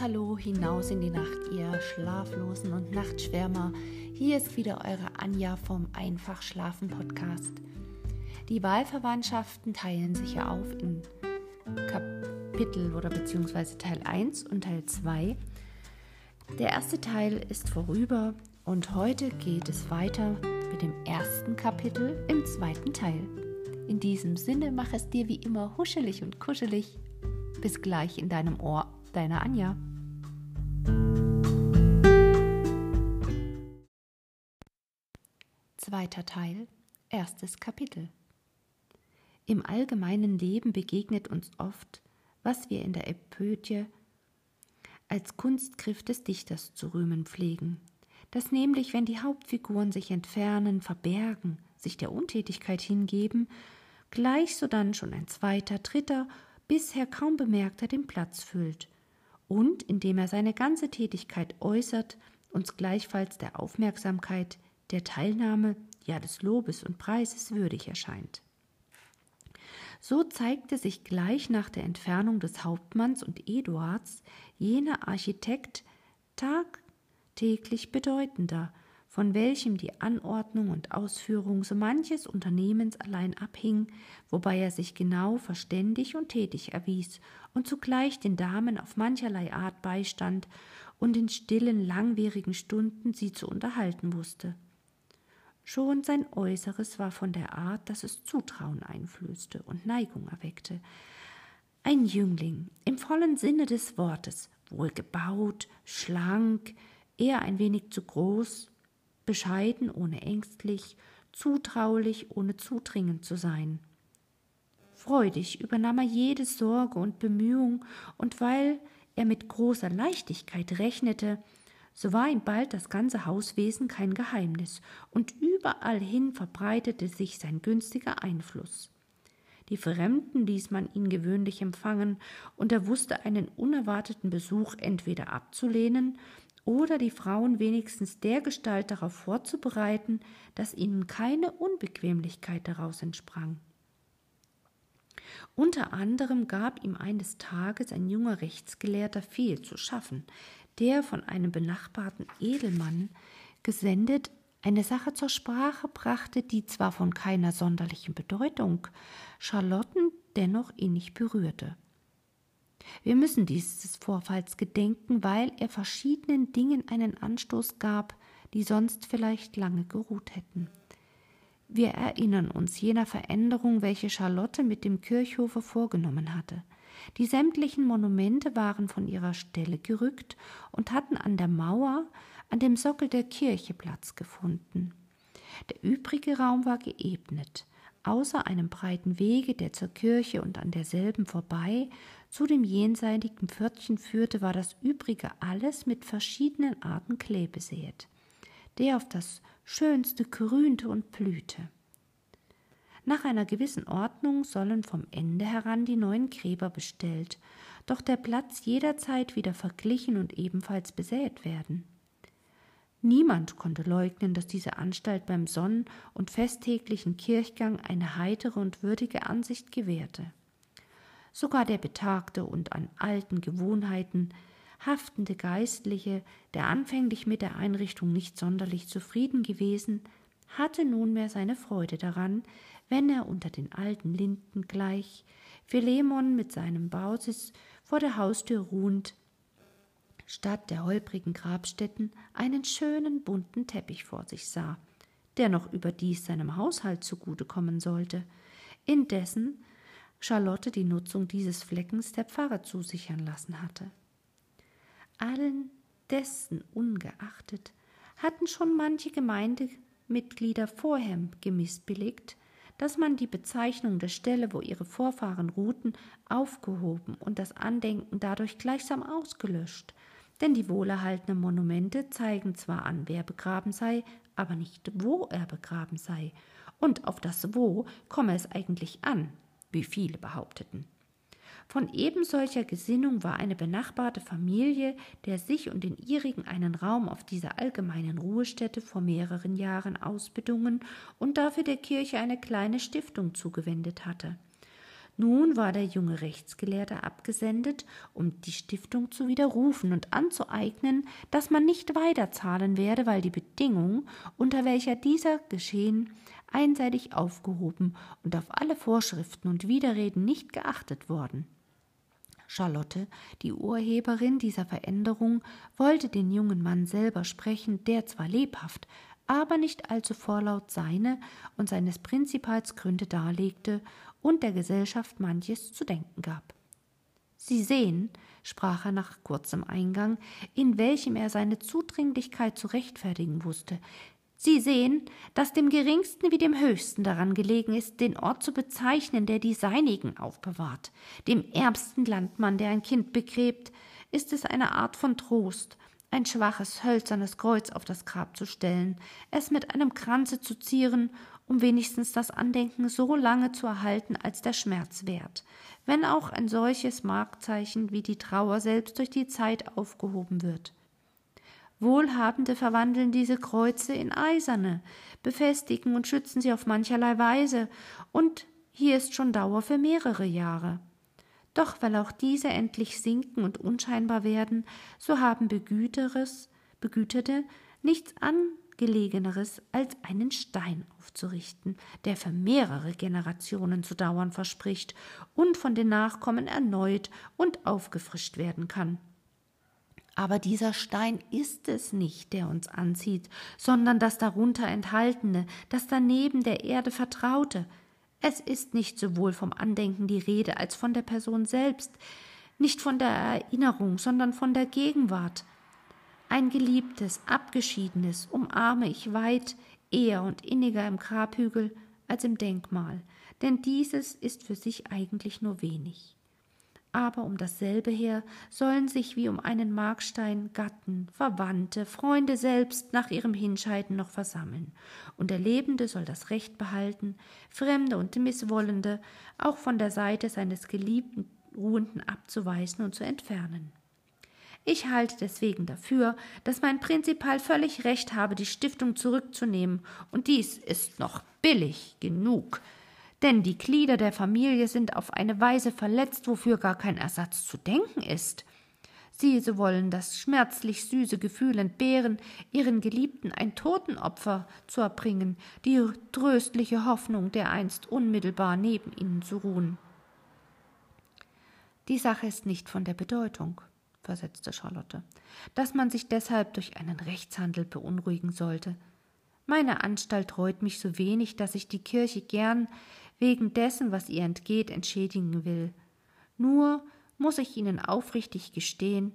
Hallo hinaus in die Nacht, ihr Schlaflosen und Nachtschwärmer. Hier ist wieder eure Anja vom Einfach Schlafen Podcast. Die Wahlverwandtschaften teilen sich ja auf in Kapitel oder beziehungsweise Teil 1 und Teil 2. Der erste Teil ist vorüber und heute geht es weiter mit dem ersten Kapitel im zweiten Teil. In diesem Sinne, mach es dir wie immer huschelig und kuschelig. Bis gleich in deinem Ohr Deine Anja. Zweiter Teil, erstes Kapitel. Im allgemeinen Leben begegnet uns oft, was wir in der Epödie als Kunstgriff des Dichters zu rühmen pflegen, dass nämlich, wenn die Hauptfiguren sich entfernen, verbergen, sich der Untätigkeit hingeben, gleich sodann schon ein zweiter, dritter, bisher kaum bemerkter den Platz füllt, und indem er seine ganze Tätigkeit äußert, uns gleichfalls der Aufmerksamkeit, der Teilnahme, ja des Lobes und Preises würdig erscheint. So zeigte sich gleich nach der Entfernung des Hauptmanns und Eduards jener Architekt tagtäglich bedeutender, von welchem die Anordnung und Ausführung so manches Unternehmens allein abhing, wobei er sich genau verständig und tätig erwies und zugleich den Damen auf mancherlei Art beistand und in stillen, langwierigen Stunden sie zu unterhalten wusste. Schon sein Äußeres war von der Art, dass es Zutrauen einflößte und Neigung erweckte. Ein Jüngling, im vollen Sinne des Wortes, wohlgebaut, schlank, eher ein wenig zu groß, bescheiden ohne ängstlich, zutraulich ohne zudringend zu sein. Freudig übernahm er jede Sorge und Bemühung, und weil er mit großer Leichtigkeit rechnete, so war ihm bald das ganze Hauswesen kein Geheimnis, und überall hin verbreitete sich sein günstiger Einfluss. Die Fremden ließ man ihn gewöhnlich empfangen, und er wusste einen unerwarteten Besuch entweder abzulehnen oder die Frauen wenigstens dergestalt darauf vorzubereiten, dass ihnen keine Unbequemlichkeit daraus entsprang. Unter anderem gab ihm eines Tages ein junger Rechtsgelehrter viel zu schaffen, der von einem benachbarten Edelmann gesendet eine Sache zur Sprache brachte, die zwar von keiner sonderlichen Bedeutung, Charlotten dennoch innig berührte. Wir müssen dieses Vorfalls gedenken, weil er verschiedenen Dingen einen Anstoß gab, die sonst vielleicht lange geruht hätten. Wir erinnern uns jener Veränderung, welche Charlotte mit dem Kirchhofe vorgenommen hatte. Die sämtlichen Monumente waren von ihrer Stelle gerückt und hatten an der Mauer, an dem Sockel der Kirche Platz gefunden. Der übrige Raum war geebnet. Außer einem breiten Wege, der zur Kirche und an derselben vorbei zu dem jenseitigen Pförtchen führte, war das übrige alles mit verschiedenen Arten Klee besäet, der auf das Schönste grünte und blühte. Nach einer gewissen Ordnung sollen vom Ende heran die neuen Gräber bestellt, doch der Platz jederzeit wieder verglichen und ebenfalls besät werden. Niemand konnte leugnen, dass diese Anstalt beim Sonnen- und festtäglichen Kirchgang eine heitere und würdige Ansicht gewährte. Sogar der betagte und an alten Gewohnheiten haftende Geistliche, der anfänglich mit der Einrichtung nicht sonderlich zufrieden gewesen, hatte nunmehr seine Freude daran, wenn er unter den alten Linden gleich, Philemon mit seinem Bausis vor der Haustür ruhend, statt der holprigen Grabstätten einen schönen bunten Teppich vor sich sah, der noch überdies seinem Haushalt zugute kommen sollte, indessen Charlotte die Nutzung dieses Fleckens der Pfarre zusichern lassen hatte. Allen dessen ungeachtet hatten schon manche Gemeindemitglieder vorher gemissbilligt, dass man die Bezeichnung der Stelle, wo ihre Vorfahren ruhten, aufgehoben und das Andenken dadurch gleichsam ausgelöscht, denn die wohlerhaltenen Monumente zeigen zwar an, wer begraben sei, aber nicht, wo er begraben sei, und auf das Wo komme es eigentlich an, wie viele behaupteten. Von ebensolcher Gesinnung war eine benachbarte Familie, der sich und den ihrigen einen Raum auf dieser allgemeinen Ruhestätte vor mehreren Jahren ausbedungen und dafür der Kirche eine kleine Stiftung zugewendet hatte. Nun war der junge Rechtsgelehrte abgesendet, um die Stiftung zu widerrufen und anzueignen, dass man nicht weiterzahlen werde, weil die Bedingung, unter welcher dieser Geschehen, einseitig aufgehoben und auf alle Vorschriften und Widerreden nicht geachtet worden. Charlotte, die Urheberin dieser Veränderung, wollte den jungen Mann selber sprechen, der zwar lebhaft, aber nicht allzu vorlaut seine und seines Prinzipals Gründe darlegte und der Gesellschaft manches zu denken gab. Sie sehen, sprach er nach kurzem Eingang, in welchem er seine Zudringlichkeit zu rechtfertigen wusste. Sie sehen, dass dem geringsten wie dem höchsten daran gelegen ist, den Ort zu bezeichnen, der die seinigen aufbewahrt. Dem ärmsten Landmann, der ein Kind begräbt, ist es eine Art von Trost, ein schwaches, hölzernes Kreuz auf das Grab zu stellen, es mit einem Kranze zu zieren um wenigstens das Andenken so lange zu erhalten, als der Schmerz währt, wenn auch ein solches Markzeichen wie die Trauer selbst durch die Zeit aufgehoben wird. Wohlhabende verwandeln diese Kreuze in eiserne, befestigen und schützen sie auf mancherlei Weise, und hier ist schon Dauer für mehrere Jahre. Doch weil auch diese endlich sinken und unscheinbar werden, so haben Begüteres, Begüterte nichts an Gelegeneres, als einen Stein aufzurichten, der für mehrere Generationen zu dauern verspricht und von den Nachkommen erneut und aufgefrischt werden kann. Aber dieser Stein ist es nicht, der uns anzieht, sondern das darunter enthaltene, das daneben der Erde vertraute. Es ist nicht sowohl vom Andenken die Rede als von der Person selbst, nicht von der Erinnerung, sondern von der Gegenwart. Ein geliebtes, abgeschiedenes umarme ich weit eher und inniger im Grabhügel als im Denkmal, denn dieses ist für sich eigentlich nur wenig. Aber um dasselbe her sollen sich wie um einen Markstein Gatten, Verwandte, Freunde selbst nach ihrem Hinscheiden noch versammeln, und der Lebende soll das Recht behalten, Fremde und Misswollende auch von der Seite seines geliebten Ruhenden abzuweisen und zu entfernen. Ich halte deswegen dafür, dass mein Prinzipal völlig recht habe, die Stiftung zurückzunehmen, und dies ist noch billig genug. Denn die Glieder der Familie sind auf eine Weise verletzt, wofür gar kein Ersatz zu denken ist. Sie so wollen das schmerzlich süße Gefühl entbehren, ihren Geliebten ein Totenopfer zu erbringen, die tröstliche Hoffnung, dereinst unmittelbar neben ihnen zu ruhen. Die Sache ist nicht von der Bedeutung versetzte Charlotte, dass man sich deshalb durch einen Rechtshandel beunruhigen sollte. Meine Anstalt reut mich so wenig, dass ich die Kirche gern wegen dessen, was ihr entgeht, entschädigen will. Nur muss ich Ihnen aufrichtig gestehen,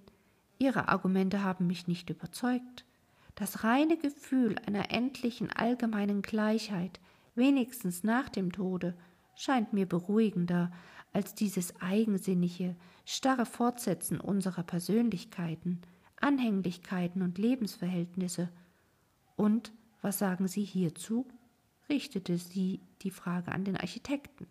Ihre Argumente haben mich nicht überzeugt. Das reine Gefühl einer endlichen allgemeinen Gleichheit, wenigstens nach dem Tode, scheint mir beruhigender als dieses eigensinnige, starre Fortsetzen unserer Persönlichkeiten, Anhänglichkeiten und Lebensverhältnisse. Und was sagen Sie hierzu? Richtete sie die Frage an den Architekten.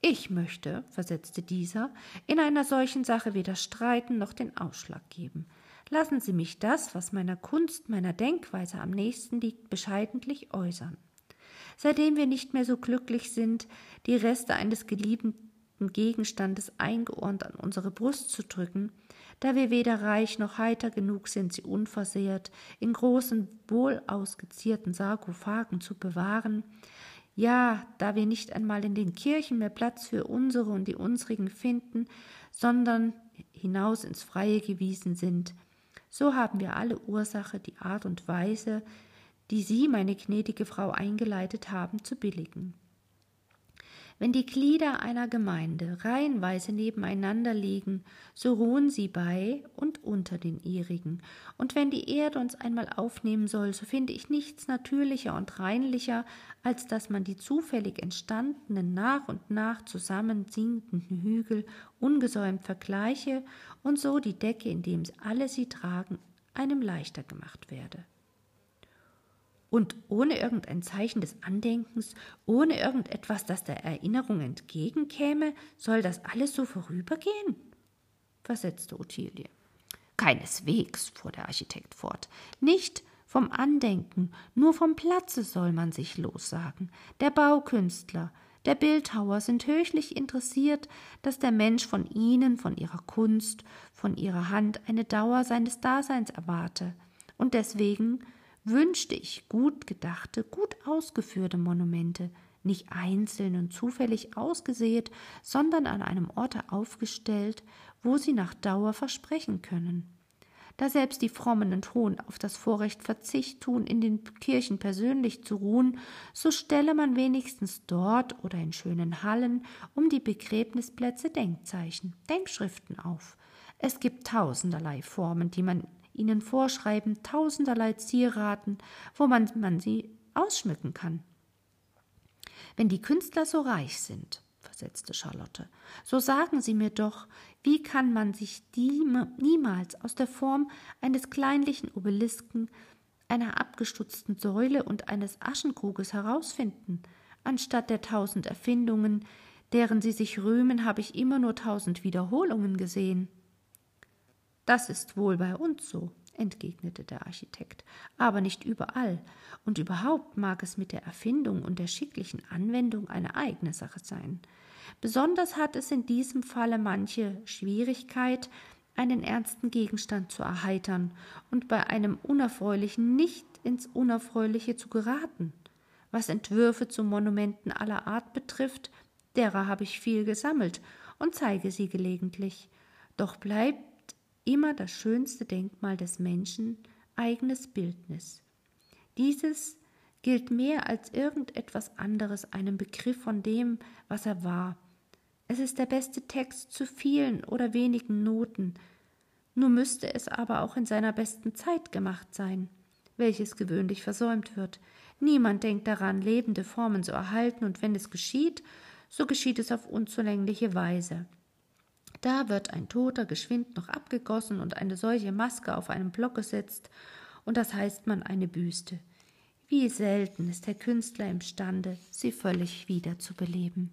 Ich möchte, versetzte dieser, in einer solchen Sache weder streiten noch den Ausschlag geben. Lassen Sie mich das, was meiner Kunst, meiner Denkweise am nächsten liegt, bescheidentlich äußern. Seitdem wir nicht mehr so glücklich sind, die Reste eines geliebten Gegenstandes eingeordnet an unsere Brust zu drücken, da wir weder reich noch heiter genug sind, sie unversehrt in großen, wohl ausgezierten Sarkophagen zu bewahren, ja, da wir nicht einmal in den Kirchen mehr Platz für unsere und die unsrigen finden, sondern hinaus ins Freie gewiesen sind, so haben wir alle Ursache, die Art und Weise, die Sie, meine gnädige Frau, eingeleitet haben, zu billigen. Wenn die Glieder einer Gemeinde reihenweise nebeneinander liegen, so ruhen sie bei und unter den ihrigen. Und wenn die Erde uns einmal aufnehmen soll, so finde ich nichts natürlicher und reinlicher, als dass man die zufällig entstandenen nach und nach zusammensinkenden Hügel ungesäumt vergleiche und so die Decke, indem alle sie tragen, einem leichter gemacht werde. Und ohne irgendein Zeichen des Andenkens, ohne irgendetwas, das der Erinnerung entgegenkäme, soll das alles so vorübergehen? versetzte Ottilie. Keineswegs, fuhr der Architekt fort. Nicht vom Andenken, nur vom Platze soll man sich lossagen. Der Baukünstler, Der Bildhauer sind höchlich interessiert, dass der Mensch von ihnen, von ihrer Kunst, von ihrer Hand eine Dauer seines Daseins erwarte. Und deswegen wünschte ich gut gedachte, gut ausgeführte Monumente, nicht einzeln und zufällig ausgesäet, sondern an einem Orte aufgestellt, wo sie nach Dauer versprechen können. Da selbst die Frommen und Hohen auf das Vorrecht Verzicht tun, in den Kirchen persönlich zu ruhen, so stelle man wenigstens dort oder in schönen Hallen um die Begräbnisplätze Denkzeichen, Denkschriften auf. Es gibt tausenderlei Formen, die man ihnen vorschreiben, tausenderlei Zieraten, wo man, man sie ausschmücken kann. Wenn die Künstler so reich sind, versetzte Charlotte, so sagen Sie mir doch, wie kann man sich die niemals aus der Form eines kleinlichen Obelisken, einer abgestutzten Säule und eines Aschenkruges herausfinden? Anstatt der tausend Erfindungen, deren Sie sich rühmen, habe ich immer nur tausend Wiederholungen gesehen. Das ist wohl bei uns so, entgegnete der Architekt, aber nicht überall, und überhaupt mag es mit der Erfindung und der schicklichen Anwendung eine eigene Sache sein. Besonders hat es in diesem Falle manche Schwierigkeit, einen ernsten Gegenstand zu erheitern und bei einem Unerfreulichen nicht ins Unerfreuliche zu geraten. Was Entwürfe zu Monumenten aller Art betrifft, derer habe ich viel gesammelt und zeige sie gelegentlich. Doch bleibt immer das schönste Denkmal des Menschen eigenes Bildnis. Dieses gilt mehr als irgendetwas anderes einem Begriff von dem, was er war. Es ist der beste Text zu vielen oder wenigen Noten, nur müsste es aber auch in seiner besten Zeit gemacht sein, welches gewöhnlich versäumt wird. Niemand denkt daran, lebende Formen zu erhalten, und wenn es geschieht, so geschieht es auf unzulängliche Weise. Da wird ein Toter geschwind noch abgegossen und eine solche Maske auf einen Block gesetzt, und das heißt man eine Büste. Wie selten ist der Künstler imstande, sie völlig wieder zu beleben.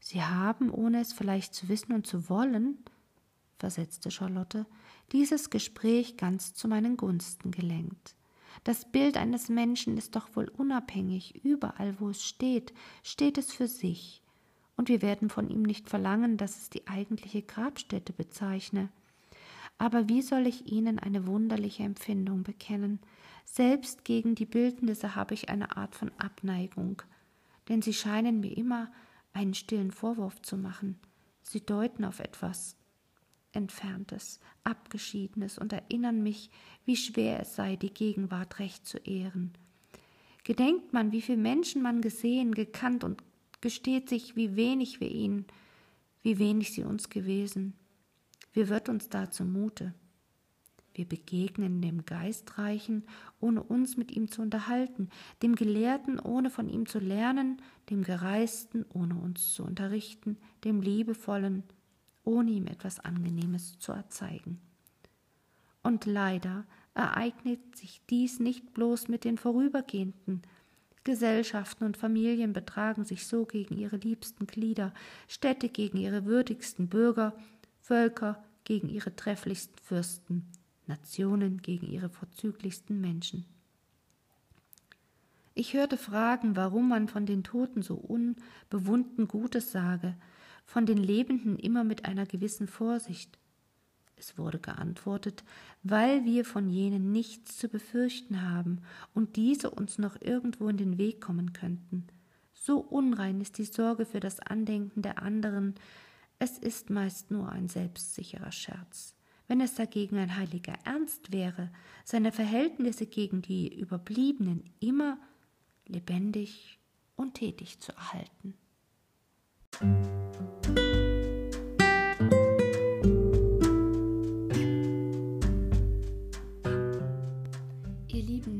Sie haben, ohne es vielleicht zu wissen und zu wollen, versetzte Charlotte, dieses Gespräch ganz zu meinen Gunsten gelenkt. Das Bild eines Menschen ist doch wohl unabhängig, überall wo es steht, steht es für sich, und wir werden von ihm nicht verlangen, dass es die eigentliche Grabstätte bezeichne. Aber wie soll ich Ihnen eine wunderliche Empfindung bekennen? Selbst gegen die Bildnisse habe ich eine Art von Abneigung, denn sie scheinen mir immer einen stillen Vorwurf zu machen. Sie deuten auf etwas Entferntes, Abgeschiedenes und erinnern mich, wie schwer es sei, die Gegenwart recht zu ehren. Gedenkt man, wie viele Menschen man gesehen, gekannt und gesteht sich, wie wenig wir ihnen, wie wenig sie uns gewesen. Wie wird uns da zumute? Wir begegnen dem Geistreichen, ohne uns mit ihm zu unterhalten, dem Gelehrten, ohne von ihm zu lernen, dem Gereisten, ohne uns zu unterrichten, dem Liebevollen, ohne ihm etwas Angenehmes zu erzeigen. Und leider ereignet sich dies nicht bloß mit den Vorübergehenden, Gesellschaften und Familien betragen sich so gegen ihre liebsten Glieder, Städte gegen ihre würdigsten Bürger, Völker gegen ihre trefflichsten Fürsten, Nationen gegen ihre vorzüglichsten Menschen. Ich hörte fragen, warum man von den Toten so unbewunden Gutes sage, von den Lebenden immer mit einer gewissen Vorsicht. Es wurde geantwortet, weil wir von jenen nichts zu befürchten haben und diese uns noch irgendwo in den Weg kommen könnten. So unrein ist die Sorge für das Andenken der anderen, es ist meist nur ein selbstsicherer Scherz. Wenn es dagegen ein heiliger Ernst wäre, seine Verhältnisse gegen die Überbliebenen immer lebendig und tätig zu erhalten.